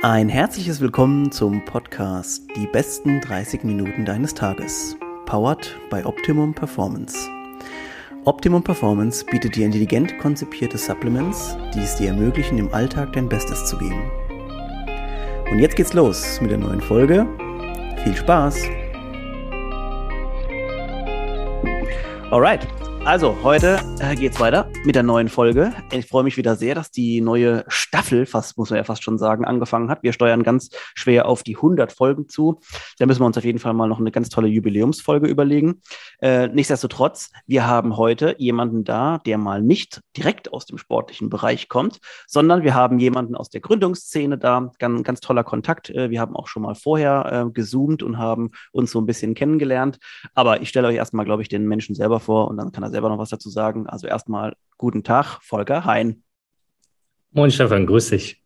Ein herzliches Willkommen zum Podcast Die besten 30 Minuten deines Tages. Powered by Optimum Performance. Optimum Performance bietet dir intelligent konzipierte Supplements, die es dir ermöglichen, im Alltag dein Bestes zu geben. Und jetzt geht's los mit der neuen Folge. Viel Spaß! Alright, also, heute äh, geht's weiter mit der neuen Folge. Ich freue mich wieder sehr, dass die neue Staffel, fast muss man ja fast schon sagen, angefangen hat. Wir steuern ganz schwer auf die 100 Folgen zu. Da müssen wir uns auf jeden Fall mal noch eine ganz tolle Jubiläumsfolge überlegen. Äh, nichtsdestotrotz, wir haben heute jemanden da, der mal nicht direkt aus dem sportlichen Bereich kommt, sondern wir haben jemanden aus der Gründungsszene da. Ganz, ganz toller Kontakt. Äh, wir haben auch schon mal vorher äh, gezoomt und haben uns so ein bisschen kennengelernt. Aber ich stelle euch erstmal, glaube ich, den Menschen selber vor und dann kann er selber noch was dazu sagen. Also erstmal guten Tag, Volker Hein. Moin Stefan, grüß dich.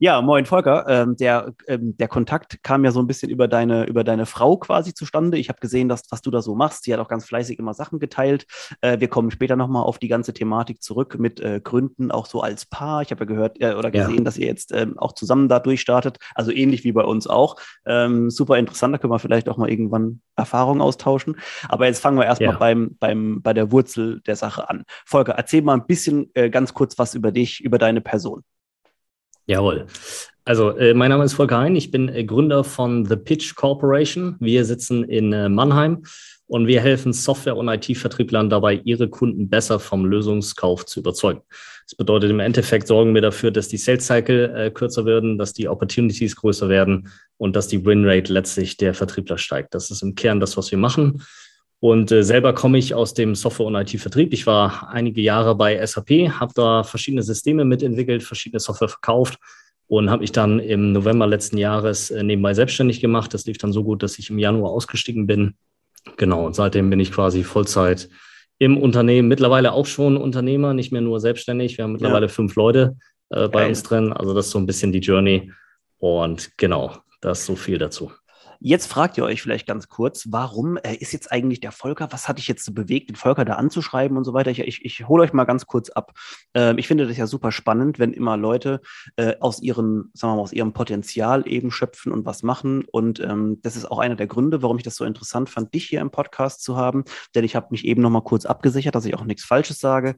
Ja, moin Volker. Ähm, der, ähm, der Kontakt kam ja so ein bisschen über deine, über deine Frau quasi zustande. Ich habe gesehen, dass, was du da so machst. Sie hat auch ganz fleißig immer Sachen geteilt. Äh, wir kommen später nochmal auf die ganze Thematik zurück mit äh, Gründen, auch so als Paar. Ich habe ja gehört äh, oder gesehen, ja. dass ihr jetzt ähm, auch zusammen da durchstartet. Also ähnlich wie bei uns auch. Ähm, super interessant. Da können wir vielleicht auch mal irgendwann Erfahrungen austauschen. Aber jetzt fangen wir erstmal ja. beim, beim, bei der Wurzel der Sache an. Volker, erzähl mal ein bisschen äh, ganz kurz was über dich, über deine Person. Jawohl. Also, äh, mein Name ist Volker Hein. Ich bin äh, Gründer von The Pitch Corporation. Wir sitzen in äh, Mannheim und wir helfen Software- und IT-Vertrieblern dabei, ihre Kunden besser vom Lösungskauf zu überzeugen. Das bedeutet im Endeffekt sorgen wir dafür, dass die Sales Cycle äh, kürzer werden, dass die Opportunities größer werden und dass die Win Rate letztlich der Vertriebler steigt. Das ist im Kern das, was wir machen. Und äh, selber komme ich aus dem Software- und IT-Vertrieb. Ich war einige Jahre bei SAP, habe da verschiedene Systeme mitentwickelt, verschiedene Software verkauft und habe mich dann im November letzten Jahres äh, nebenbei selbstständig gemacht. Das lief dann so gut, dass ich im Januar ausgestiegen bin. Genau, und seitdem bin ich quasi Vollzeit im Unternehmen. Mittlerweile auch schon Unternehmer, nicht mehr nur selbstständig. Wir haben mittlerweile ja. fünf Leute äh, bei okay. uns drin. Also das ist so ein bisschen die Journey. Und genau, das ist so viel dazu. Jetzt fragt ihr euch vielleicht ganz kurz, warum äh, ist jetzt eigentlich der Volker, was hat dich jetzt bewegt, den Volker da anzuschreiben und so weiter? Ich, ich, ich hole euch mal ganz kurz ab. Ähm, ich finde das ja super spannend, wenn immer Leute äh, aus ihrem, sagen wir mal, aus ihrem Potenzial eben schöpfen und was machen. Und ähm, das ist auch einer der Gründe, warum ich das so interessant fand, dich hier im Podcast zu haben. Denn ich habe mich eben noch mal kurz abgesichert, dass ich auch nichts Falsches sage.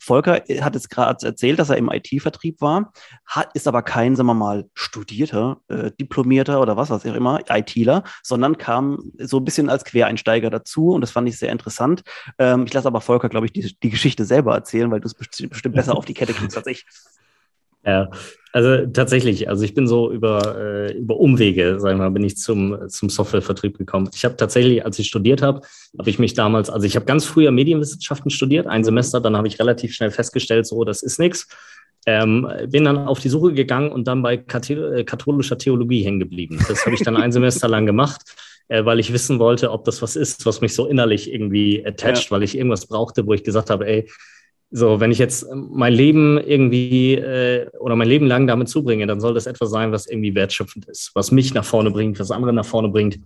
Volker äh, hat jetzt gerade erzählt, dass er im IT-Vertrieb war, hat, ist aber kein, sagen wir mal, studierter, äh, diplomierter oder was auch immer, IT ITler, sondern kam so ein bisschen als Quereinsteiger dazu und das fand ich sehr interessant. Ähm, ich lasse aber Volker, glaube ich, die, die Geschichte selber erzählen, weil du es bestimmt besser auf die Kette kriegst als ich. Ja, also tatsächlich, also ich bin so über, äh, über Umwege, sagen wir mal, bin ich zum, zum Softwarevertrieb gekommen. Ich habe tatsächlich, als ich studiert habe, habe ich mich damals, also ich habe ganz früher Medienwissenschaften studiert, ein Semester, dann habe ich relativ schnell festgestellt, so, das ist nichts. Ähm, bin dann auf die Suche gegangen und dann bei äh, katholischer Theologie hängen geblieben. Das habe ich dann ein Semester lang gemacht, äh, weil ich wissen wollte, ob das was ist, was mich so innerlich irgendwie attached, ja. weil ich irgendwas brauchte, wo ich gesagt habe, ey, so, wenn ich jetzt mein Leben irgendwie äh, oder mein Leben lang damit zubringe, dann soll das etwas sein, was irgendwie wertschöpfend ist, was mich nach vorne bringt, was andere nach vorne bringt.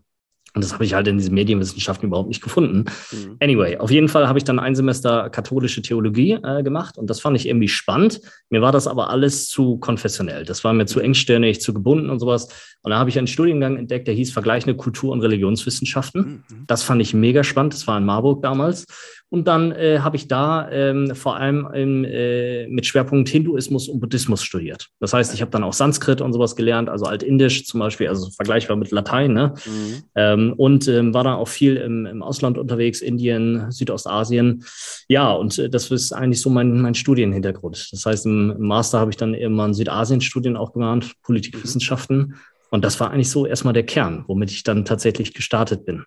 Und das habe ich halt in diesen Medienwissenschaften überhaupt nicht gefunden. Mhm. Anyway, auf jeden Fall habe ich dann ein Semester katholische Theologie äh, gemacht und das fand ich irgendwie spannend. Mir war das aber alles zu konfessionell. Das war mir zu engstirnig, zu gebunden und sowas. Und da habe ich einen Studiengang entdeckt, der hieß Vergleichende Kultur- und Religionswissenschaften. Mhm. Das fand ich mega spannend. Das war in Marburg damals. Und dann äh, habe ich da ähm, vor allem im, äh, mit Schwerpunkt Hinduismus und Buddhismus studiert. Das heißt, ich habe dann auch Sanskrit und sowas gelernt, also Altindisch zum Beispiel, also vergleichbar mit Latein. Ne? Mhm. Ähm, und ähm, war dann auch viel im, im Ausland unterwegs, Indien, Südostasien. Ja, und äh, das ist eigentlich so mein, mein Studienhintergrund. Das heißt, im, im Master habe ich dann irgendwann Südasien-Studien auch gemacht, Politikwissenschaften. Mhm. Und das war eigentlich so erstmal der Kern, womit ich dann tatsächlich gestartet bin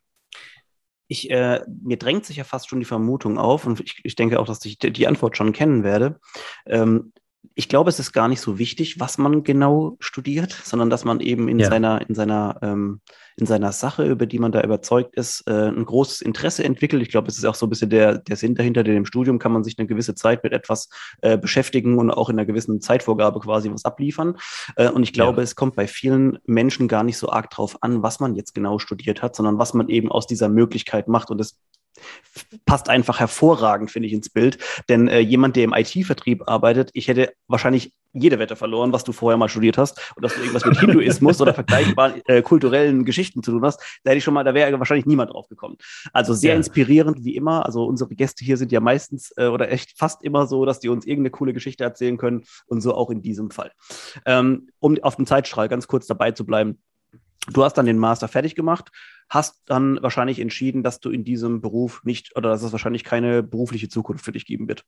ich, äh, mir drängt sich ja fast schon die Vermutung auf, und ich, ich denke auch, dass ich die Antwort schon kennen werde. Ähm, ich glaube, es ist gar nicht so wichtig, was man genau studiert, sondern dass man eben in ja. seiner, in seiner, ähm, in seiner Sache, über die man da überzeugt ist, äh, ein großes Interesse entwickelt. Ich glaube, es ist auch so ein bisschen der, der Sinn dahinter, denn im Studium kann man sich eine gewisse Zeit mit etwas äh, beschäftigen und auch in einer gewissen Zeitvorgabe quasi was abliefern. Äh, und ich glaube, ja. es kommt bei vielen Menschen gar nicht so arg drauf an, was man jetzt genau studiert hat, sondern was man eben aus dieser Möglichkeit macht. Und das passt einfach hervorragend, finde ich, ins Bild. Denn äh, jemand, der im IT-Vertrieb arbeitet, ich hätte wahrscheinlich jede Wette verloren, was du vorher mal studiert hast und dass du irgendwas mit Hinduismus oder vergleichbaren äh, kulturellen Geschichten zu tun hast, da hätte ich schon mal, da wäre wahrscheinlich niemand drauf gekommen. Also sehr ja. inspirierend wie immer. Also unsere Gäste hier sind ja meistens äh, oder echt fast immer so, dass die uns irgendeine coole Geschichte erzählen können und so auch in diesem Fall. Ähm, um auf dem Zeitstrahl ganz kurz dabei zu bleiben. Du hast dann den Master fertig gemacht, hast dann wahrscheinlich entschieden, dass du in diesem Beruf nicht oder dass es wahrscheinlich keine berufliche Zukunft für dich geben wird.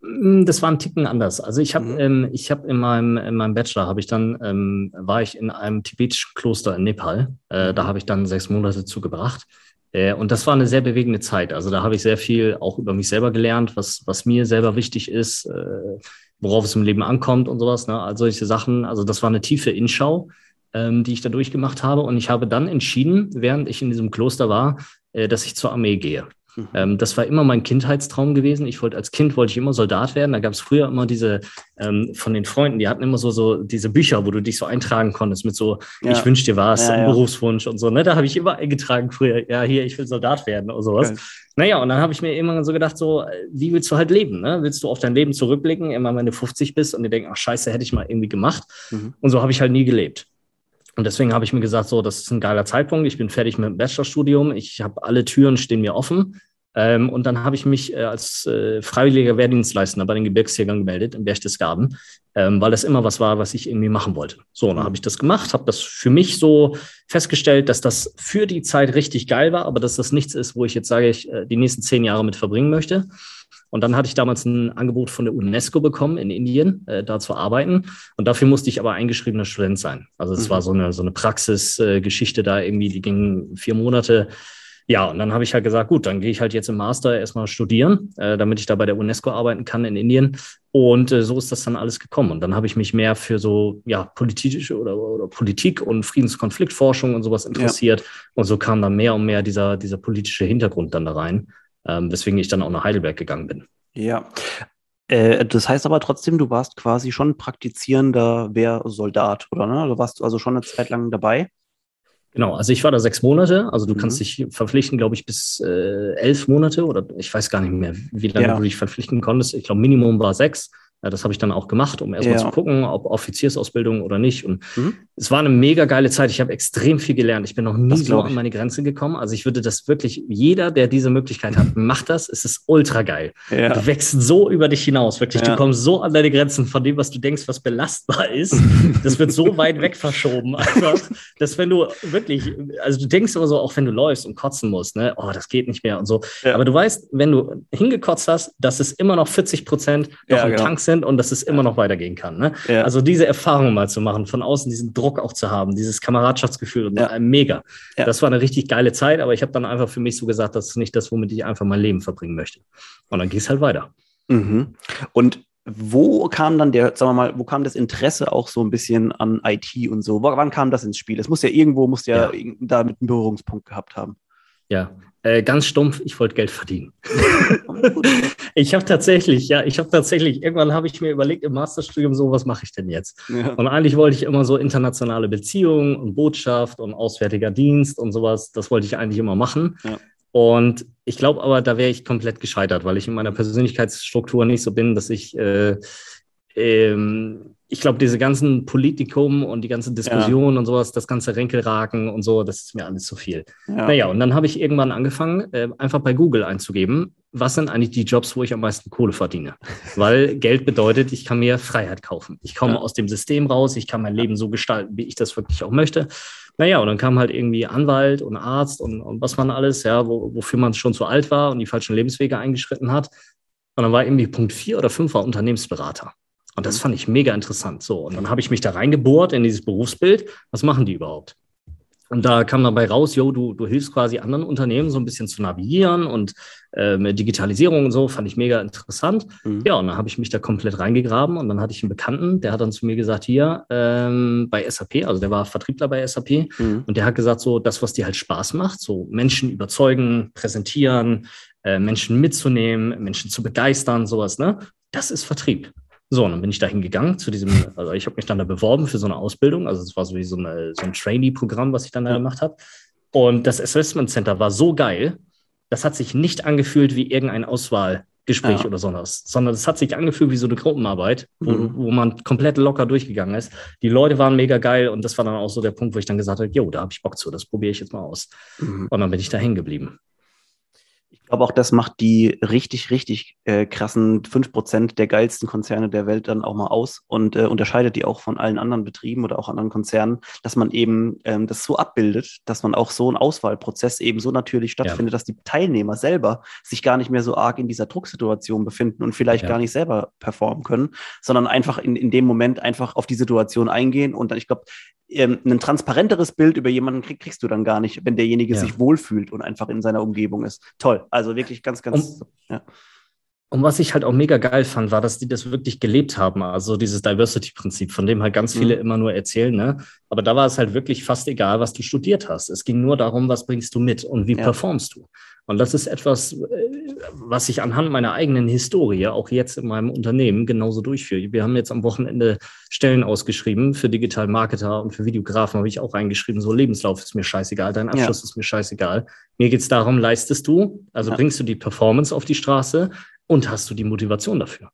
Mm, das war ein Ticken anders. Also ich habe, mhm. ähm, ich habe in meinem, in meinem Bachelor habe ich dann ähm, war ich in einem tibetischen Kloster in Nepal. Äh, da mhm. habe ich dann sechs Monate zugebracht. Äh, und das war eine sehr bewegende Zeit. Also da habe ich sehr viel auch über mich selber gelernt, was was mir selber wichtig ist, äh, worauf es im Leben ankommt und sowas. Ne? Also solche Sachen. Also das war eine tiefe Inschau, ähm, die ich da durchgemacht habe. Und ich habe dann entschieden, während ich in diesem Kloster war, äh, dass ich zur Armee gehe. Mhm. Ähm, das war immer mein Kindheitstraum gewesen. Ich wollte als Kind wollte ich immer Soldat werden. Da gab es früher immer diese ähm, von den Freunden, die hatten immer so so diese Bücher, wo du dich so eintragen konntest mit so ja. ich wünsche dir was, ja, ja. Berufswunsch und so. Ne, da habe ich immer eingetragen früher. Ja, hier ich will Soldat werden oder sowas. Okay. Naja, und dann habe ich mir immer so gedacht, so, wie willst du halt leben? Ne? Willst du auf dein Leben zurückblicken, immer wenn du 50 bist und dir denken, ach scheiße, hätte ich mal irgendwie gemacht. Mhm. Und so habe ich halt nie gelebt. Und deswegen habe ich mir gesagt, so, das ist ein geiler Zeitpunkt. Ich bin fertig mit dem Bachelorstudium. Ich habe alle Türen stehen mir offen. Ähm, und dann habe ich mich äh, als äh, freiwilliger Wehrdienstleistender bei den Gebirgsjägern gemeldet in Berchtesgaden, ähm, weil das immer was war, was ich irgendwie machen wollte. So, dann habe ich das gemacht, habe das für mich so festgestellt, dass das für die Zeit richtig geil war, aber dass das nichts ist, wo ich jetzt sage, ich äh, die nächsten zehn Jahre mit verbringen möchte. Und dann hatte ich damals ein Angebot von der UNESCO bekommen, in Indien, äh, da zu arbeiten. Und dafür musste ich aber eingeschriebener Student sein. Also es mhm. war so eine, so eine Praxisgeschichte äh, da irgendwie, die ging vier Monate. Ja, und dann habe ich halt gesagt, gut, dann gehe ich halt jetzt im Master erstmal studieren, äh, damit ich da bei der UNESCO arbeiten kann in Indien. Und äh, so ist das dann alles gekommen. Und dann habe ich mich mehr für so ja politische oder, oder Politik und Friedenskonfliktforschung und sowas interessiert. Ja. Und so kam dann mehr und mehr dieser, dieser politische Hintergrund dann da rein, ähm, weswegen ich dann auch nach Heidelberg gegangen bin. Ja. Äh, das heißt aber trotzdem, du warst quasi schon praktizierender Wehrsoldat, oder? Ne? Du warst also schon eine Zeit lang dabei. Genau, also ich war da sechs Monate. Also du mhm. kannst dich verpflichten, glaube ich, bis äh, elf Monate oder ich weiß gar nicht mehr, wie lange ja. du dich verpflichten konntest. Ich glaube, Minimum war sechs. Ja, das habe ich dann auch gemacht, um erstmal ja. zu gucken, ob Offiziersausbildung oder nicht. Und mhm. es war eine mega geile Zeit. Ich habe extrem viel gelernt. Ich bin noch nie so an meine Grenze gekommen. Also ich würde das wirklich, jeder, der diese Möglichkeit hat, macht das. Es ist ultra geil. Ja. Du wächst so über dich hinaus. Wirklich, ja. du kommst so an deine Grenzen von dem, was du denkst, was belastbar ist. Das wird so weit weg verschoben. Einfach, dass wenn du wirklich, also du denkst immer so, auch wenn du läufst und kotzen musst, ne, oh, das geht nicht mehr und so. Aber du weißt, wenn du hingekotzt hast, dass es immer noch 40 Prozent noch im genau. Tank sind sind und dass es immer noch weitergehen kann. Ne? Ja. Also diese Erfahrung mal zu machen, von außen diesen Druck auch zu haben, dieses Kameradschaftsgefühl, und ja. mega. Ja. Das war eine richtig geile Zeit, aber ich habe dann einfach für mich so gesagt, das ist nicht das, womit ich einfach mein Leben verbringen möchte. Und dann ging es halt weiter. Mhm. Und wo kam dann der, sagen wir mal, wo kam das Interesse auch so ein bisschen an IT und so? Wann kam das ins Spiel? Es muss ja irgendwo, muss ja, ja. damit einen Berührungspunkt gehabt haben. Ja, äh, ganz stumpf, ich wollte Geld verdienen. ich habe tatsächlich, ja, ich habe tatsächlich, irgendwann habe ich mir überlegt im Masterstudium so, was mache ich denn jetzt? Ja. Und eigentlich wollte ich immer so internationale Beziehungen und Botschaft und Auswärtiger Dienst und sowas, das wollte ich eigentlich immer machen. Ja. Und ich glaube aber, da wäre ich komplett gescheitert, weil ich in meiner Persönlichkeitsstruktur nicht so bin, dass ich äh, ähm, ich glaube, diese ganzen Politikum und die ganze Diskussion ja. und sowas, das ganze Ränkelraken und so, das ist mir alles zu viel. Ja. Naja, und dann habe ich irgendwann angefangen, äh, einfach bei Google einzugeben, was sind eigentlich die Jobs, wo ich am meisten Kohle verdiene? Weil Geld bedeutet, ich kann mir Freiheit kaufen. Ich komme ja. aus dem System raus, ich kann mein Leben so gestalten, wie ich das wirklich auch möchte. Naja, und dann kam halt irgendwie Anwalt und Arzt und, und was man alles, ja, wo, wofür man schon zu alt war und die falschen Lebenswege eingeschritten hat. Und dann war irgendwie Punkt vier oder fünf war Unternehmensberater. Und das mhm. fand ich mega interessant. So, und dann habe ich mich da reingebohrt in dieses Berufsbild. Was machen die überhaupt? Und da kam dabei raus, yo, du, du hilfst quasi anderen Unternehmen so ein bisschen zu navigieren und ähm, Digitalisierung und so, fand ich mega interessant. Mhm. Ja, und dann habe ich mich da komplett reingegraben und dann hatte ich einen Bekannten, der hat dann zu mir gesagt, hier ähm, bei SAP, also der war Vertriebler bei SAP mhm. und der hat gesagt, so das, was dir halt Spaß macht, so Menschen überzeugen, präsentieren, äh, Menschen mitzunehmen, Menschen zu begeistern, sowas, ne? Das ist Vertrieb. So, und dann bin ich da hingegangen zu diesem, also ich habe mich dann da beworben für so eine Ausbildung. Also es war so wie so, eine, so ein Trainee-Programm, was ich dann da ja. gemacht habe. Und das Assessment Center war so geil, das hat sich nicht angefühlt wie irgendein Auswahlgespräch ja. oder sowas, sondern es hat sich angefühlt wie so eine Gruppenarbeit, wo, mhm. wo man komplett locker durchgegangen ist. Die Leute waren mega geil und das war dann auch so der Punkt, wo ich dann gesagt habe, jo, da habe ich Bock zu, das probiere ich jetzt mal aus. Mhm. Und dann bin ich da hängen geblieben glaube, auch das macht die richtig, richtig äh, krassen 5% der geilsten Konzerne der Welt dann auch mal aus und äh, unterscheidet die auch von allen anderen Betrieben oder auch anderen Konzernen, dass man eben ähm, das so abbildet, dass man auch so ein Auswahlprozess eben so natürlich stattfindet, ja. dass die Teilnehmer selber sich gar nicht mehr so arg in dieser Drucksituation befinden und vielleicht ja. gar nicht selber performen können, sondern einfach in, in dem Moment einfach auf die Situation eingehen und dann, ich glaube, ähm, ein transparenteres Bild über jemanden krieg, kriegst du dann gar nicht, wenn derjenige ja. sich wohlfühlt und einfach in seiner Umgebung ist. Toll. Also wirklich ganz, ganz. Um, ja. Und was ich halt auch mega geil fand, war, dass die das wirklich gelebt haben. Also dieses Diversity-Prinzip, von dem halt ganz viele mhm. immer nur erzählen. Ne? Aber da war es halt wirklich fast egal, was du studiert hast. Es ging nur darum, was bringst du mit und wie ja. performst du. Und das ist etwas, äh, was ich anhand meiner eigenen Historie auch jetzt in meinem Unternehmen genauso durchführe. Wir haben jetzt am Wochenende Stellen ausgeschrieben für Digital Marketer und für Videografen habe ich auch reingeschrieben. So Lebenslauf ist mir scheißegal, dein Abschluss ja. ist mir scheißegal. Mir geht es darum, leistest du, also ja. bringst du die Performance auf die Straße und hast du die Motivation dafür.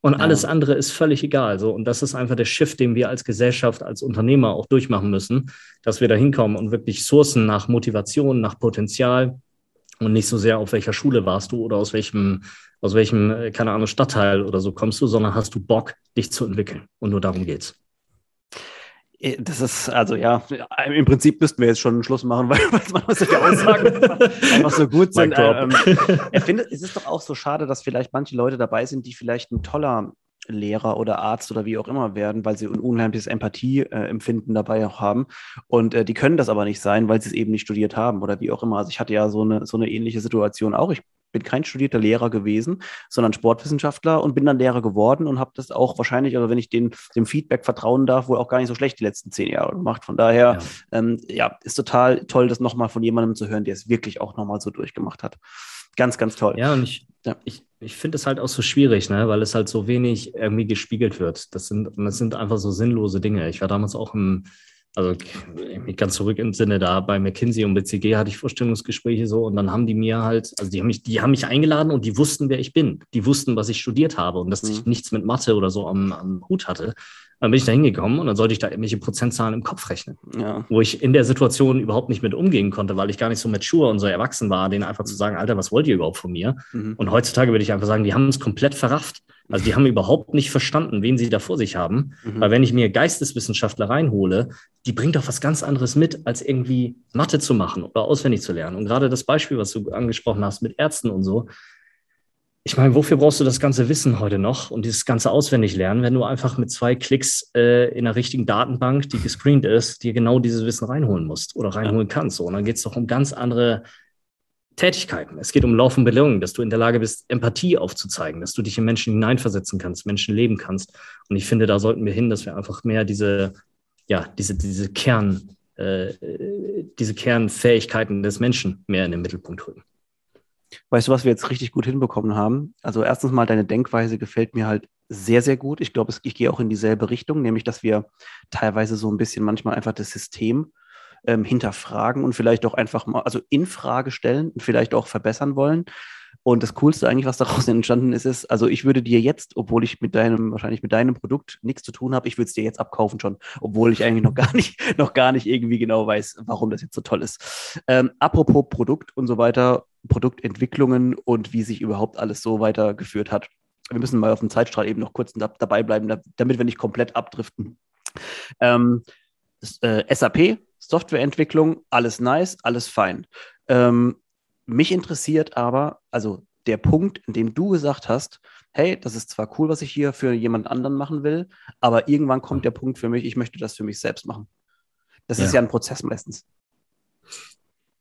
Und ja. alles andere ist völlig egal. So. Und das ist einfach der Shift, den wir als Gesellschaft, als Unternehmer auch durchmachen müssen, dass wir da hinkommen und wirklich Sourcen nach Motivation, nach Potenzial, und nicht so sehr, auf welcher Schule warst du oder aus welchem, aus welchem, äh, keine Ahnung, Stadtteil oder so kommst du, sondern hast du Bock, dich zu entwickeln. Und nur darum geht's. Äh, das ist, also ja, im Prinzip müssten wir jetzt schon einen Schluss machen, weil, man solche Aussagen einfach so gut sind. Ähm, ich finde, es ist doch auch so schade, dass vielleicht manche Leute dabei sind, die vielleicht ein toller Lehrer oder Arzt oder wie auch immer werden, weil sie ein unheimliches Empathieempfinden dabei auch haben. Und äh, die können das aber nicht sein, weil sie es eben nicht studiert haben oder wie auch immer. Also ich hatte ja so eine, so eine ähnliche Situation auch. Ich bin kein studierter Lehrer gewesen, sondern Sportwissenschaftler und bin dann Lehrer geworden und habe das auch wahrscheinlich, also wenn ich den, dem Feedback vertrauen darf, wohl auch gar nicht so schlecht die letzten zehn Jahre gemacht. Von daher, ja, ähm, ja ist total toll, das nochmal von jemandem zu hören, der es wirklich auch nochmal so durchgemacht hat. Ganz, ganz toll. Ja, und ich, ja. ich, ich finde es halt auch so schwierig, ne? weil es halt so wenig irgendwie gespiegelt wird. Das sind, das sind einfach so sinnlose Dinge. Ich war damals auch im, also ganz zurück im Sinne da bei McKinsey und BCG hatte ich Vorstellungsgespräche so und dann haben die mir halt, also die haben mich, die haben mich eingeladen und die wussten, wer ich bin. Die wussten, was ich studiert habe und dass mhm. ich nichts mit Mathe oder so am, am Hut hatte. Dann bin ich da hingekommen und dann sollte ich da irgendwelche Prozentzahlen im Kopf rechnen. Ja. Wo ich in der Situation überhaupt nicht mit umgehen konnte, weil ich gar nicht so mature und so erwachsen war, denen einfach zu sagen, Alter, was wollt ihr überhaupt von mir? Mhm. Und heutzutage würde ich einfach sagen, die haben es komplett verrafft. Also die haben überhaupt nicht verstanden, wen sie da vor sich haben. Mhm. Weil wenn ich mir Geisteswissenschaftler reinhole, die bringt doch was ganz anderes mit, als irgendwie Mathe zu machen oder auswendig zu lernen. Und gerade das Beispiel, was du angesprochen hast mit Ärzten und so, ich meine, wofür brauchst du das ganze Wissen heute noch und dieses ganze auswendig lernen, wenn du einfach mit zwei Klicks äh, in einer richtigen Datenbank, die gescreent ist, dir genau dieses Wissen reinholen musst oder reinholen kannst. So, und dann geht es doch um ganz andere Tätigkeiten. Es geht um Lauf und Belohnung, dass du in der Lage bist, Empathie aufzuzeigen, dass du dich in Menschen hineinversetzen kannst, Menschen leben kannst. Und ich finde, da sollten wir hin, dass wir einfach mehr diese, ja, diese, diese Kern, äh, diese Kernfähigkeiten des Menschen mehr in den Mittelpunkt rücken. Weißt du, was wir jetzt richtig gut hinbekommen haben? Also erstens mal, deine Denkweise gefällt mir halt sehr, sehr gut. Ich glaube, ich gehe auch in dieselbe Richtung, nämlich, dass wir teilweise so ein bisschen manchmal einfach das System ähm, hinterfragen und vielleicht auch einfach mal, also in Frage stellen und vielleicht auch verbessern wollen. Und das Coolste eigentlich, was daraus entstanden ist, ist, also ich würde dir jetzt, obwohl ich mit deinem, wahrscheinlich mit deinem Produkt nichts zu tun habe, ich würde es dir jetzt abkaufen schon, obwohl ich eigentlich noch gar nicht, noch gar nicht irgendwie genau weiß, warum das jetzt so toll ist. Ähm, apropos Produkt und so weiter, Produktentwicklungen und wie sich überhaupt alles so weitergeführt hat. Wir müssen mal auf dem Zeitstrahl eben noch kurz dabei bleiben, damit wir nicht komplett abdriften. Ähm, äh, SAP, Softwareentwicklung, alles nice, alles fein. Ähm, mich interessiert aber, also der Punkt, in dem du gesagt hast, hey, das ist zwar cool, was ich hier für jemand anderen machen will, aber irgendwann kommt der Punkt für mich, ich möchte das für mich selbst machen. Das ja. ist ja ein Prozess meistens.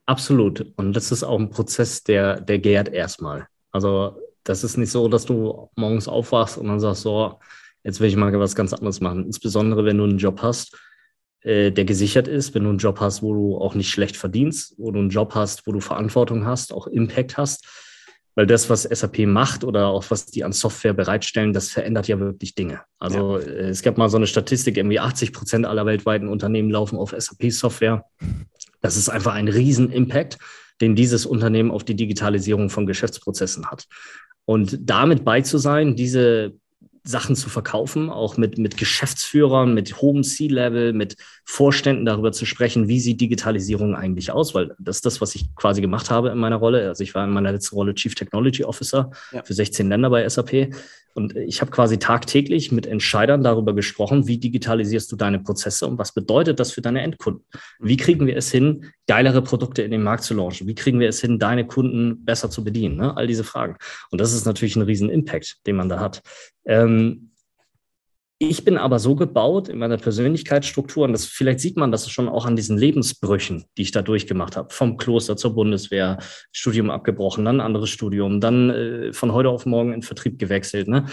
Absolut. Und das ist auch ein Prozess, der, der gärt erstmal. Also das ist nicht so, dass du morgens aufwachst und dann sagst, so, jetzt will ich mal was ganz anderes machen. Insbesondere, wenn du einen Job hast, äh, der gesichert ist, wenn du einen Job hast, wo du auch nicht schlecht verdienst, wo du einen Job hast, wo du Verantwortung hast, auch Impact hast. Weil das, was SAP macht oder auch was die an Software bereitstellen, das verändert ja wirklich Dinge. Also ja. Äh, es gab mal so eine Statistik, irgendwie 80 Prozent aller weltweiten Unternehmen laufen auf SAP-Software. Das ist einfach ein Riesen-Impact. den dieses Unternehmen auf die Digitalisierung von Geschäftsprozessen hat. Und damit bei zu sein, diese Sachen zu verkaufen, auch mit, mit Geschäftsführern, mit hohem C-Level, mit Vorständen darüber zu sprechen, wie sieht Digitalisierung eigentlich aus, weil das ist das, was ich quasi gemacht habe in meiner Rolle. Also ich war in meiner letzten Rolle Chief Technology Officer ja. für 16 Länder bei SAP. Und ich habe quasi tagtäglich mit Entscheidern darüber gesprochen, wie digitalisierst du deine Prozesse und was bedeutet das für deine Endkunden? Wie kriegen wir es hin, geilere Produkte in den Markt zu launchen? Wie kriegen wir es hin, deine Kunden besser zu bedienen? Ne? All diese Fragen. Und das ist natürlich ein riesen Impact, den man da hat. Ähm, ich bin aber so gebaut in meiner Persönlichkeitsstruktur, und das vielleicht sieht man das schon auch an diesen Lebensbrüchen, die ich da durchgemacht habe. Vom Kloster zur Bundeswehr, Studium abgebrochen, dann anderes Studium, dann äh, von heute auf morgen in Vertrieb gewechselt. Ne?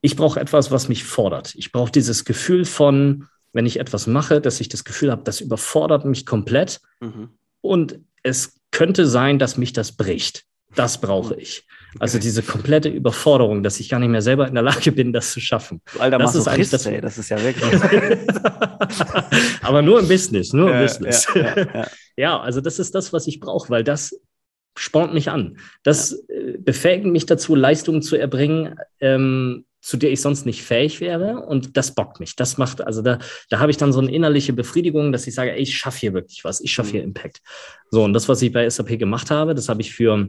Ich brauche etwas, was mich fordert. Ich brauche dieses Gefühl von, wenn ich etwas mache, dass ich das Gefühl habe, das überfordert mich komplett. Mhm. Und es könnte sein, dass mich das bricht. Das brauche ich. Also diese komplette Überforderung, dass ich gar nicht mehr selber in der Lage bin, das zu schaffen. Alter, das ist eigentlich das, ey, das ist ja wirklich. Aber nur im Business, nur im ja, Business. Ja, ja, ja, also das ist das, was ich brauche, weil das spornt mich an. Das äh, befähigt mich dazu, Leistungen zu erbringen, ähm, zu der ich sonst nicht fähig wäre. Und das bockt mich. Das macht, also da, da habe ich dann so eine innerliche Befriedigung, dass ich sage, ey, ich schaffe hier wirklich was, ich schaffe hier mhm. Impact. So, und das, was ich bei SAP gemacht habe, das habe ich für,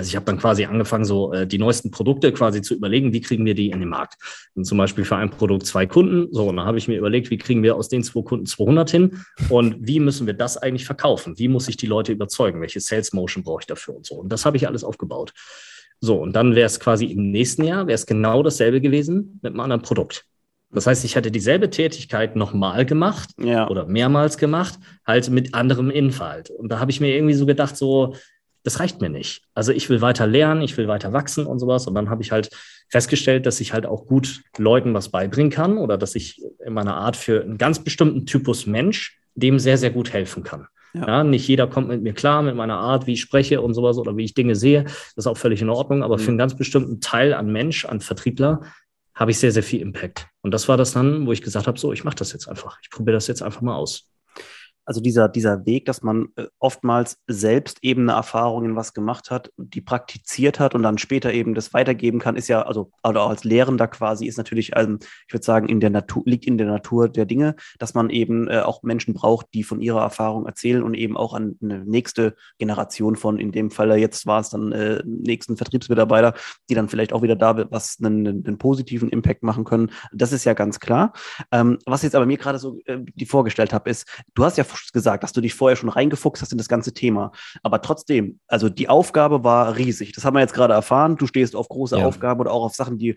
also ich habe dann quasi angefangen, so äh, die neuesten Produkte quasi zu überlegen, wie kriegen wir die in den Markt. Und zum Beispiel für ein Produkt zwei Kunden. So, und dann habe ich mir überlegt, wie kriegen wir aus den zwei Kunden 200 hin und wie müssen wir das eigentlich verkaufen? Wie muss ich die Leute überzeugen? Welche Sales Motion brauche ich dafür und so? Und das habe ich alles aufgebaut. So, und dann wäre es quasi im nächsten Jahr, wäre es genau dasselbe gewesen mit einem anderen Produkt. Das heißt, ich hätte dieselbe Tätigkeit nochmal gemacht ja. oder mehrmals gemacht, halt mit anderem Inhalt. Und da habe ich mir irgendwie so gedacht, so, das reicht mir nicht. Also ich will weiter lernen, ich will weiter wachsen und sowas. Und dann habe ich halt festgestellt, dass ich halt auch gut Leuten was beibringen kann oder dass ich in meiner Art für einen ganz bestimmten Typus Mensch dem sehr, sehr gut helfen kann. Ja. ja. nicht jeder kommt mit mir klar, mit meiner Art, wie ich spreche und sowas oder wie ich Dinge sehe. Das ist auch völlig in Ordnung. Aber mhm. für einen ganz bestimmten Teil an Mensch, an Vertriebler, habe ich sehr, sehr viel Impact. Und das war das dann, wo ich gesagt habe, so, ich mache das jetzt einfach. Ich probiere das jetzt einfach mal aus also dieser, dieser Weg, dass man äh, oftmals selbst eben eine Erfahrung in was gemacht hat, die praktiziert hat und dann später eben das weitergeben kann, ist ja, also auch als Lehrender quasi, ist natürlich, also ich würde sagen, in der Natur, liegt in der Natur der Dinge, dass man eben äh, auch Menschen braucht, die von ihrer Erfahrung erzählen und eben auch an eine nächste Generation von, in dem Fall jetzt war es dann äh, nächsten Vertriebsmitarbeiter, die dann vielleicht auch wieder da was einen, einen positiven Impact machen können. Das ist ja ganz klar. Ähm, was jetzt aber mir gerade so äh, die vorgestellt habe, ist, du hast ja gesagt, dass du dich vorher schon reingefuchst hast in das ganze Thema. Aber trotzdem, also die Aufgabe war riesig. Das haben wir jetzt gerade erfahren. Du stehst auf große ja. Aufgaben oder auch auf Sachen, die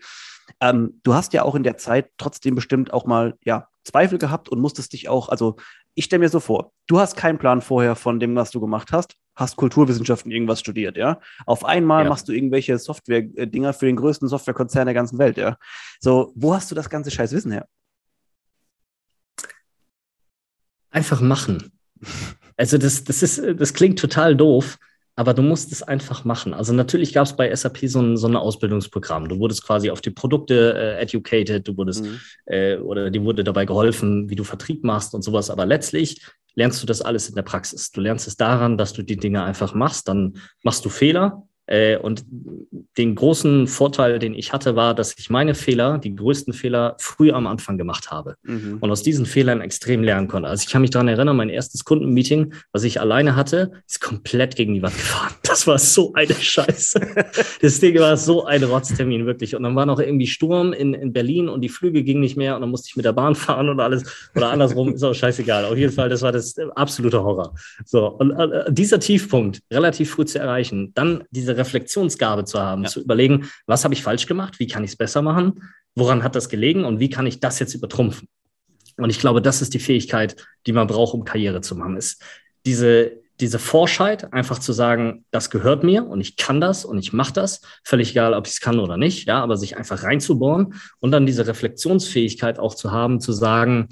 ähm, du hast ja auch in der Zeit trotzdem bestimmt auch mal ja, Zweifel gehabt und musstest dich auch, also ich stelle mir so vor, du hast keinen Plan vorher von dem, was du gemacht hast, hast Kulturwissenschaften irgendwas studiert, ja. Auf einmal ja. machst du irgendwelche Software-Dinger für den größten Softwarekonzern der ganzen Welt, ja. So, wo hast du das ganze scheiß Wissen her? Einfach machen. Also das, das ist, das klingt total doof, aber du musst es einfach machen. Also natürlich gab es bei SAP so ein, so ein Ausbildungsprogramm. Du wurdest quasi auf die Produkte äh, educated, du wurdest mhm. äh, oder dir wurde dabei geholfen, wie du Vertrieb machst und sowas. Aber letztlich lernst du das alles in der Praxis. Du lernst es daran, dass du die Dinge einfach machst. Dann machst du Fehler, und den großen Vorteil, den ich hatte, war, dass ich meine Fehler, die größten Fehler, früh am Anfang gemacht habe mhm. und aus diesen Fehlern extrem lernen konnte. Also ich kann mich daran erinnern, mein erstes Kundenmeeting, was ich alleine hatte, ist komplett gegen die Wand gefahren. Das war so eine Scheiße. Das Ding war so ein Rotztermin, wirklich. Und dann war noch irgendwie Sturm in, in Berlin und die Flüge gingen nicht mehr und dann musste ich mit der Bahn fahren und alles. Oder andersrum, ist auch scheißegal. Auf jeden Fall, das war das absolute Horror. So, und äh, dieser Tiefpunkt relativ früh zu erreichen, dann diese Reflexionsgabe zu haben, ja. zu überlegen, was habe ich falsch gemacht, wie kann ich es besser machen, woran hat das gelegen und wie kann ich das jetzt übertrumpfen. Und ich glaube, das ist die Fähigkeit, die man braucht, um Karriere zu machen, ist diese, diese Forschheit, einfach zu sagen, das gehört mir und ich kann das und ich mache das, völlig egal, ob ich es kann oder nicht, ja, aber sich einfach reinzubohren und dann diese Reflexionsfähigkeit auch zu haben, zu sagen,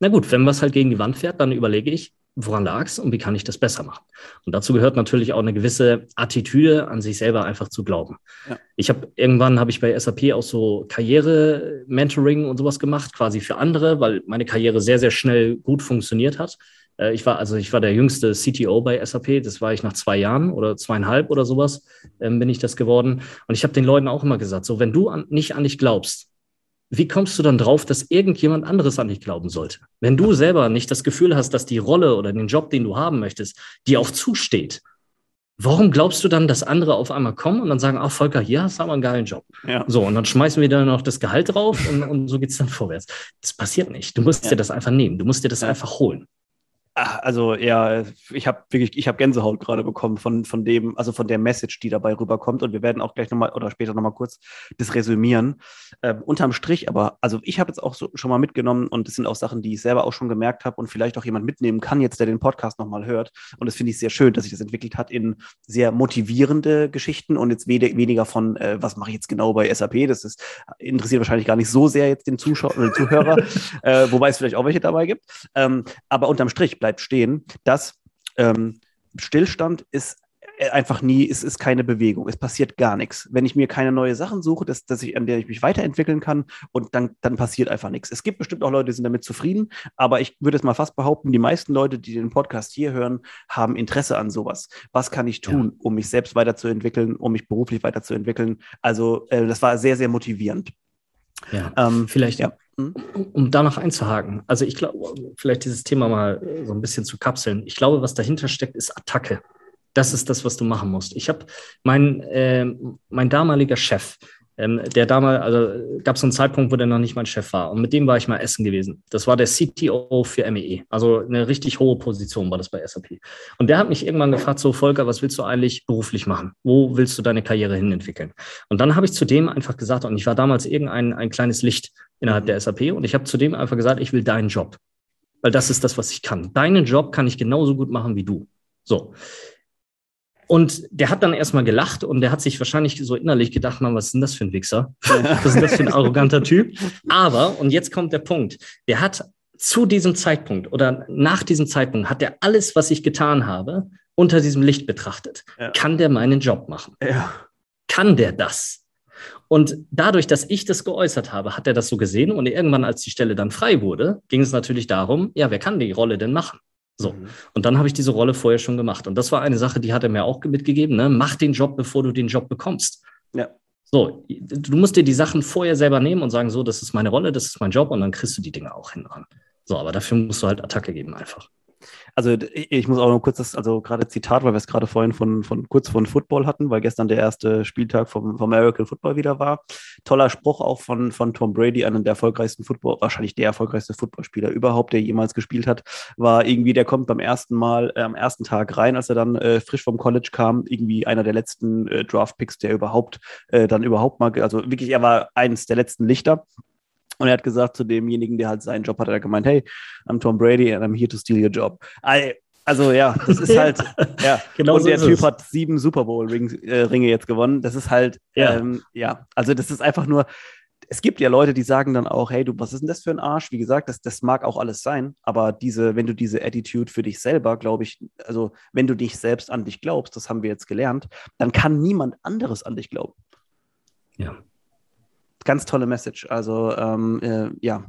na gut, wenn was halt gegen die Wand fährt, dann überlege ich, woran lag es und wie kann ich das besser machen. Und dazu gehört natürlich auch eine gewisse Attitüde, an sich selber einfach zu glauben. Ja. Ich habe irgendwann habe ich bei SAP auch so Karriere-Mentoring und sowas gemacht, quasi für andere, weil meine Karriere sehr, sehr schnell gut funktioniert hat. Äh, ich war, also ich war der jüngste CTO bei SAP, das war ich nach zwei Jahren oder zweieinhalb oder sowas, ähm, bin ich das geworden. Und ich habe den Leuten auch immer gesagt, so, wenn du an, nicht an dich glaubst, wie kommst du dann drauf, dass irgendjemand anderes an dich glauben sollte? Wenn du selber nicht das Gefühl hast, dass die Rolle oder den Job, den du haben möchtest, dir auch zusteht, warum glaubst du dann, dass andere auf einmal kommen und dann sagen, ach Volker, hier hast du aber einen geilen Job. Ja. So, und dann schmeißen wir dann noch das Gehalt drauf und, und so geht's dann vorwärts. Das passiert nicht. Du musst ja. dir das einfach nehmen. Du musst dir das einfach holen. Also ja, ich habe wirklich, ich habe Gänsehaut gerade bekommen von, von dem, also von der Message, die dabei rüberkommt. Und wir werden auch gleich nochmal oder später nochmal kurz das resümieren. Ähm, unterm Strich, aber also ich habe jetzt auch so, schon mal mitgenommen und das sind auch Sachen, die ich selber auch schon gemerkt habe und vielleicht auch jemand mitnehmen kann, jetzt der den Podcast nochmal hört. Und das finde ich sehr schön, dass sich das entwickelt hat in sehr motivierende Geschichten und jetzt we weniger von, äh, was mache ich jetzt genau bei SAP. Das ist, interessiert wahrscheinlich gar nicht so sehr jetzt den Zuschauer oder den Zuhörer, äh, wobei es vielleicht auch welche dabei gibt. Ähm, aber unterm Strich bleibt stehen, dass ähm, Stillstand ist äh, einfach nie, es ist keine Bewegung, es passiert gar nichts. Wenn ich mir keine neue Sachen suche, dass, dass ich, an der ich mich weiterentwickeln kann und dann, dann passiert einfach nichts. Es gibt bestimmt auch Leute, die sind damit zufrieden, aber ich würde es mal fast behaupten, die meisten Leute, die den Podcast hier hören, haben Interesse an sowas. Was kann ich tun, ja. um mich selbst weiterzuentwickeln, um mich beruflich weiterzuentwickeln? Also äh, das war sehr, sehr motivierend. Ja, ähm, vielleicht ja. Hm? Um da noch einzuhaken, also ich glaube, vielleicht dieses Thema mal so ein bisschen zu kapseln. Ich glaube, was dahinter steckt, ist Attacke. Das ist das, was du machen musst. Ich habe mein, äh, mein damaliger Chef, ähm, der damals, also gab es so einen Zeitpunkt, wo der noch nicht mein Chef war. Und mit dem war ich mal essen gewesen. Das war der CTO für MEE. E. Also eine richtig hohe Position war das bei SAP. Und der hat mich irgendwann gefragt, so Volker, was willst du eigentlich beruflich machen? Wo willst du deine Karriere hin entwickeln? Und dann habe ich zu dem einfach gesagt, und ich war damals irgendein ein kleines Licht innerhalb der SAP, und ich habe zu dem einfach gesagt, ich will deinen Job. Weil das ist das, was ich kann. Deinen Job kann ich genauso gut machen wie du. So. Und der hat dann erstmal gelacht und der hat sich wahrscheinlich so innerlich gedacht, man, was ist denn das für ein Wichser? Was ist denn das für ein arroganter Typ? Aber, und jetzt kommt der Punkt, der hat zu diesem Zeitpunkt oder nach diesem Zeitpunkt hat er alles, was ich getan habe, unter diesem Licht betrachtet. Ja. Kann der meinen Job machen? Ja. Kann der das? Und dadurch, dass ich das geäußert habe, hat er das so gesehen und irgendwann, als die Stelle dann frei wurde, ging es natürlich darum, ja, wer kann die Rolle denn machen? So. Mhm. Und dann habe ich diese Rolle vorher schon gemacht. Und das war eine Sache, die hat er mir auch mitgegeben. Ne? Mach den Job, bevor du den Job bekommst. Ja. So, du musst dir die Sachen vorher selber nehmen und sagen, so, das ist meine Rolle, das ist mein Job und dann kriegst du die Dinge auch hin. So, aber dafür musst du halt Attacke geben einfach. Also ich muss auch noch kurz das, also gerade Zitat, weil wir es gerade vorhin von, von kurz von Football hatten, weil gestern der erste Spieltag vom, vom American Football wieder war. Toller Spruch auch von, von Tom Brady, einem der erfolgreichsten Football, wahrscheinlich der erfolgreichste Footballspieler überhaupt, der jemals gespielt hat, war irgendwie, der kommt beim ersten Mal, äh, am ersten Tag rein, als er dann äh, frisch vom College kam, irgendwie einer der letzten äh, Draft-Picks, der überhaupt äh, dann überhaupt mal, also wirklich, er war eines der letzten Lichter. Und er hat gesagt zu demjenigen, der halt seinen Job hat, er gemeint, hey, I'm Tom Brady and I'm here to steal your job. Also ja, das ist halt, ja. genau und so der Typ es. hat sieben Super Bowl-Ringe äh, jetzt gewonnen. Das ist halt, ja. Ähm, ja, also das ist einfach nur, es gibt ja Leute, die sagen dann auch, hey, du, was ist denn das für ein Arsch? Wie gesagt, das, das mag auch alles sein, aber diese, wenn du diese Attitude für dich selber, glaube ich, also wenn du dich selbst an dich glaubst, das haben wir jetzt gelernt, dann kann niemand anderes an dich glauben. Ja ganz tolle Message. Also ähm, äh, ja,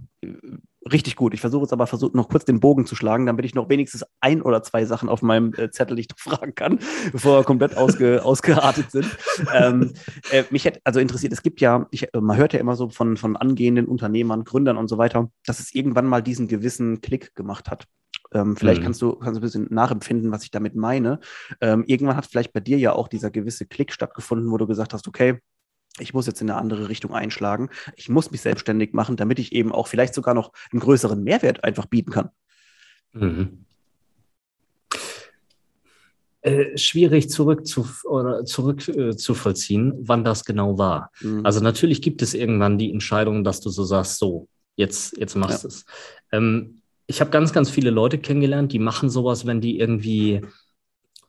richtig gut. Ich versuche jetzt aber versuch, noch kurz den Bogen zu schlagen, damit ich noch wenigstens ein oder zwei Sachen auf meinem äh, Zettel nicht fragen kann, bevor wir komplett ausge, ausgeartet sind. Ähm, äh, mich hätte also interessiert, es gibt ja, ich, äh, man hört ja immer so von, von angehenden Unternehmern, Gründern und so weiter, dass es irgendwann mal diesen gewissen Klick gemacht hat. Ähm, vielleicht mhm. kannst, du, kannst du ein bisschen nachempfinden, was ich damit meine. Ähm, irgendwann hat vielleicht bei dir ja auch dieser gewisse Klick stattgefunden, wo du gesagt hast, okay, ich muss jetzt in eine andere Richtung einschlagen. Ich muss mich selbstständig machen, damit ich eben auch vielleicht sogar noch einen größeren Mehrwert einfach bieten kann. Mhm. Äh, schwierig zurück zu, oder zurück äh, zu vollziehen, wann das genau war. Mhm. Also natürlich gibt es irgendwann die Entscheidung, dass du so sagst, so, jetzt, jetzt machst du ja. es. Ähm, ich habe ganz, ganz viele Leute kennengelernt, die machen sowas, wenn die irgendwie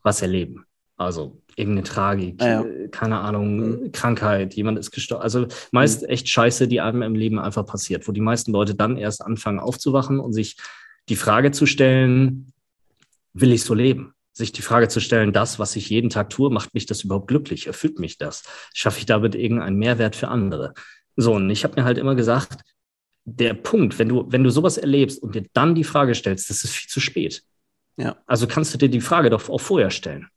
was erleben. Also irgendeine Tragik, ah, ja. Keine Ahnung, mhm. Krankheit, jemand ist gestorben. Also meist mhm. echt Scheiße, die einem im Leben einfach passiert, wo die meisten Leute dann erst anfangen aufzuwachen und sich die Frage zu stellen, will ich so leben? Sich die Frage zu stellen, das, was ich jeden Tag tue, macht mich das überhaupt glücklich? Erfüllt mich das? Schaffe ich damit irgendeinen Mehrwert für andere? So, und ich habe mir halt immer gesagt, der Punkt, wenn du, wenn du sowas erlebst und dir dann die Frage stellst, das ist viel zu spät. Ja. Also kannst du dir die Frage doch auch vorher stellen.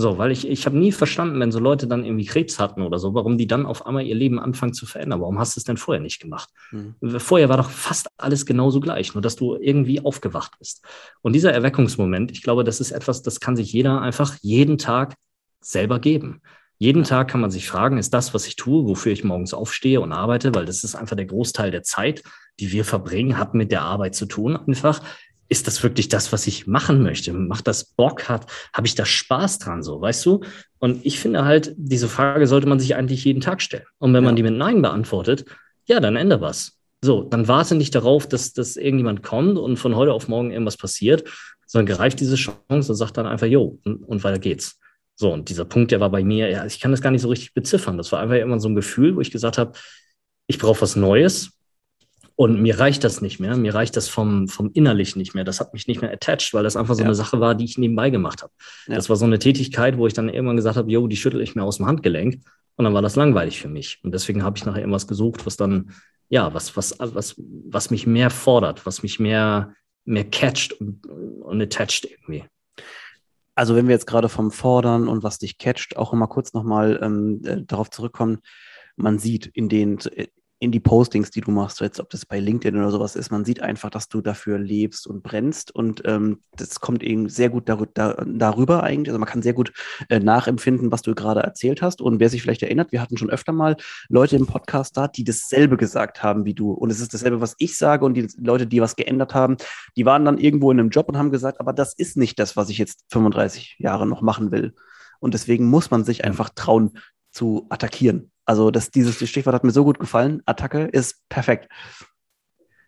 So, weil ich, ich habe nie verstanden, wenn so Leute dann irgendwie Krebs hatten oder so, warum die dann auf einmal ihr Leben anfangen zu verändern. Warum hast du es denn vorher nicht gemacht? Mhm. Vorher war doch fast alles genauso gleich, nur dass du irgendwie aufgewacht bist. Und dieser Erweckungsmoment, ich glaube, das ist etwas, das kann sich jeder einfach jeden Tag selber geben. Jeden Tag kann man sich fragen, ist das, was ich tue, wofür ich morgens aufstehe und arbeite, weil das ist einfach der Großteil der Zeit, die wir verbringen, hat mit der Arbeit zu tun einfach ist das wirklich das, was ich machen möchte? Macht das Bock? Hat, habe ich da Spaß dran so, weißt du? Und ich finde halt, diese Frage sollte man sich eigentlich jeden Tag stellen. Und wenn ja. man die mit Nein beantwortet, ja, dann ändere was. So, dann warte nicht darauf, dass, dass irgendjemand kommt und von heute auf morgen irgendwas passiert, sondern greift diese Chance und sagt dann einfach, jo, und, und weiter geht's. So, und dieser Punkt, der war bei mir, ja, ich kann das gar nicht so richtig beziffern. Das war einfach immer so ein Gefühl, wo ich gesagt habe, ich brauche was Neues, und mir reicht das nicht mehr. Mir reicht das vom, vom Innerlichen nicht mehr. Das hat mich nicht mehr attached, weil das einfach so ja. eine Sache war, die ich nebenbei gemacht habe. Ja. Das war so eine Tätigkeit, wo ich dann irgendwann gesagt habe, yo, die schüttel ich mir aus dem Handgelenk. Und dann war das langweilig für mich. Und deswegen habe ich nachher irgendwas gesucht, was dann, ja, was, was, was, was mich mehr fordert, was mich mehr, mehr catcht und, und attached irgendwie. Also wenn wir jetzt gerade vom Fordern und was dich catcht, auch immer kurz nochmal ähm, äh, darauf zurückkommen, man sieht in den, in die Postings, die du machst, jetzt ob das bei LinkedIn oder sowas ist, man sieht einfach, dass du dafür lebst und brennst und ähm, das kommt eben sehr gut dar dar darüber eigentlich. Also man kann sehr gut äh, nachempfinden, was du gerade erzählt hast. Und wer sich vielleicht erinnert, wir hatten schon öfter mal Leute im Podcast da, die dasselbe gesagt haben wie du. Und es ist dasselbe, was ich sage und die Leute, die was geändert haben, die waren dann irgendwo in einem Job und haben gesagt, aber das ist nicht das, was ich jetzt 35 Jahre noch machen will. Und deswegen muss man sich einfach trauen zu attackieren also das, dieses Stichwort hat mir so gut gefallen. Attacke ist perfekt.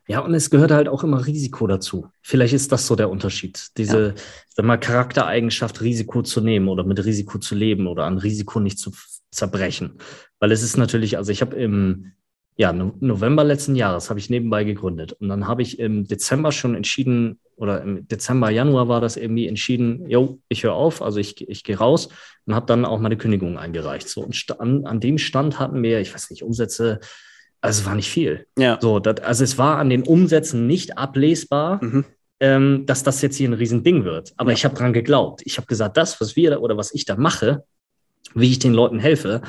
Ja, und es gehört halt auch immer Risiko dazu. Vielleicht ist das so der Unterschied. Diese, ja. sag mal, Charaktereigenschaft, Risiko zu nehmen oder mit Risiko zu leben oder an Risiko nicht zu zerbrechen. Weil es ist natürlich, also ich habe im ja, November letzten Jahres habe ich nebenbei gegründet. Und dann habe ich im Dezember schon entschieden, oder im Dezember, Januar war das irgendwie entschieden, jo, ich höre auf, also ich, ich gehe raus und habe dann auch meine Kündigung eingereicht. So, und an, an dem Stand hatten wir, ich weiß nicht, Umsätze, also es war nicht viel. Ja. So, das, also es war an den Umsätzen nicht ablesbar, mhm. ähm, dass das jetzt hier ein Riesending wird. Aber ja. ich habe dran geglaubt. Ich habe gesagt, das, was wir oder was ich da mache, wie ich den Leuten helfe,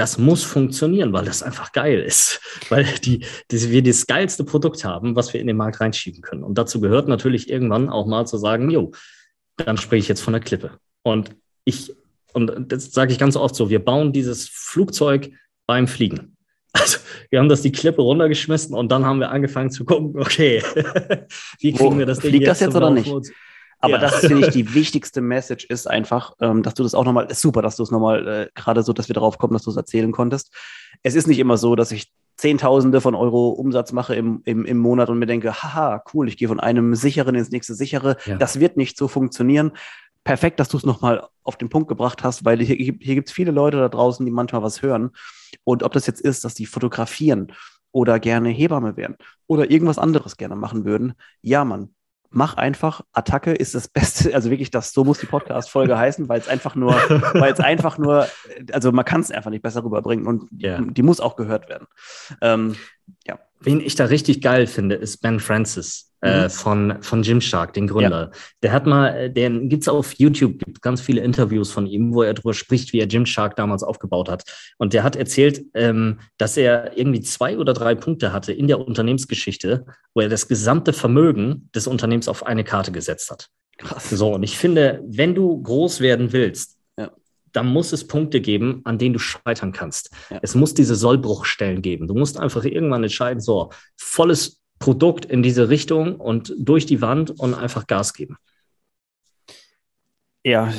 das muss funktionieren, weil das einfach geil ist. Weil die, die, wir das geilste Produkt haben, was wir in den Markt reinschieben können. Und dazu gehört natürlich irgendwann auch mal zu sagen, jo, dann spreche ich jetzt von der Klippe. Und ich, und das sage ich ganz oft so, wir bauen dieses Flugzeug beim Fliegen. Also wir haben das die Klippe runtergeschmissen und dann haben wir angefangen zu gucken, okay, wie kriegen Wo, wir das Ding Fliegt jetzt das jetzt oder nicht? Aber ja. das finde ich die wichtigste Message ist einfach, ähm, dass du das auch nochmal, ist super, dass du es nochmal, äh, gerade so, dass wir darauf kommen, dass du es erzählen konntest. Es ist nicht immer so, dass ich Zehntausende von Euro Umsatz mache im, im, im Monat und mir denke, haha, cool, ich gehe von einem sicheren ins nächste sichere. Ja. Das wird nicht so funktionieren. Perfekt, dass du es nochmal auf den Punkt gebracht hast, weil hier, hier gibt es viele Leute da draußen, die manchmal was hören. Und ob das jetzt ist, dass die fotografieren oder gerne Hebamme wären oder irgendwas anderes gerne machen würden, ja, Mann, mach einfach, Attacke ist das Beste, also wirklich das, so muss die Podcast-Folge heißen, weil es einfach nur, weil es einfach nur, also man kann es einfach nicht besser rüberbringen und yeah. die muss auch gehört werden. Ähm, ja. Wen ich da richtig geil finde, ist Ben Francis äh, mhm. von, von Gymshark, den Gründer. Ja. Der hat mal, äh, den gibt's auf YouTube, gibt ganz viele Interviews von ihm, wo er darüber spricht, wie er Gymshark damals aufgebaut hat. Und der hat erzählt, ähm, dass er irgendwie zwei oder drei Punkte hatte in der Unternehmensgeschichte, wo er das gesamte Vermögen des Unternehmens auf eine Karte gesetzt hat. Krass. So, und ich finde, wenn du groß werden willst, dann muss es Punkte geben, an denen du scheitern kannst. Ja. Es muss diese Sollbruchstellen geben. Du musst einfach irgendwann entscheiden, so, volles Produkt in diese Richtung und durch die Wand und einfach Gas geben. Ja,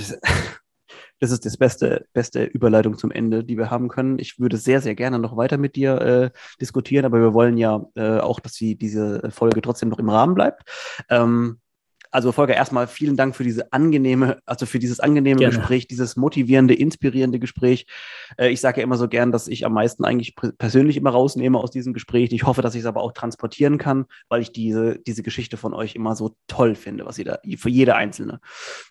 das ist das beste, beste Überleitung zum Ende, die wir haben können. Ich würde sehr, sehr gerne noch weiter mit dir äh, diskutieren, aber wir wollen ja äh, auch, dass die, diese Folge trotzdem noch im Rahmen bleibt. Ähm, also Volker, erstmal vielen Dank für diese angenehme, also für dieses angenehme Gerne. Gespräch, dieses motivierende, inspirierende Gespräch. Äh, ich sage ja immer so gern, dass ich am meisten eigentlich persönlich immer rausnehme aus diesem Gespräch. Ich hoffe, dass ich es aber auch transportieren kann, weil ich diese, diese Geschichte von euch immer so toll finde, was ihr da, für jede einzelne.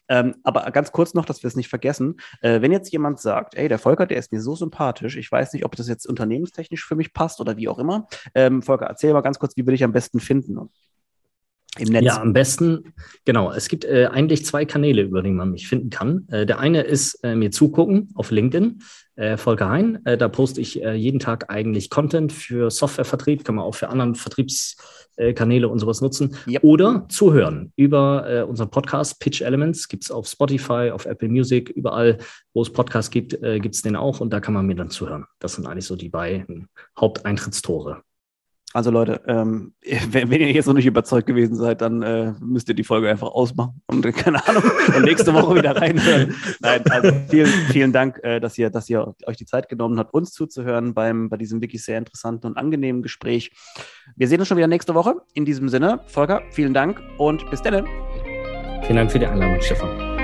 Ähm, aber ganz kurz noch, dass wir es nicht vergessen. Äh, wenn jetzt jemand sagt, ey, der Volker, der ist mir so sympathisch, ich weiß nicht, ob das jetzt unternehmenstechnisch für mich passt oder wie auch immer. Ähm, Volker, erzähl mal ganz kurz, wie würde ich am besten finden? Im Netz. Ja, am besten, genau. Es gibt äh, eigentlich zwei Kanäle, über die man mich finden kann. Äh, der eine ist äh, mir zugucken auf LinkedIn, äh, Volker Hein. Äh, da poste ich äh, jeden Tag eigentlich Content für Softwarevertrieb, kann man auch für anderen Vertriebskanäle und sowas nutzen. Yep. Oder zuhören über unseren Podcast Pitch Elements. Gibt es auf Spotify, auf Apple Music, überall, wo es Podcasts gibt, gibt es den auch und da kann man mir dann zuhören. Das sind eigentlich so die beiden Haupteintrittstore. Also Leute, ähm, wenn, wenn, ihr jetzt noch nicht überzeugt gewesen seid, dann äh, müsst ihr die Folge einfach ausmachen und äh, keine Ahnung und nächste Woche wieder reinhören. Nein, also vielen, vielen Dank, äh, dass ihr, dass ihr euch die Zeit genommen habt, uns zuzuhören beim bei diesem wirklich sehr interessanten und angenehmen Gespräch. Wir sehen uns schon wieder nächste Woche. In diesem Sinne, Volker, vielen Dank und bis dann. Vielen Dank für die Einladung, Stefan.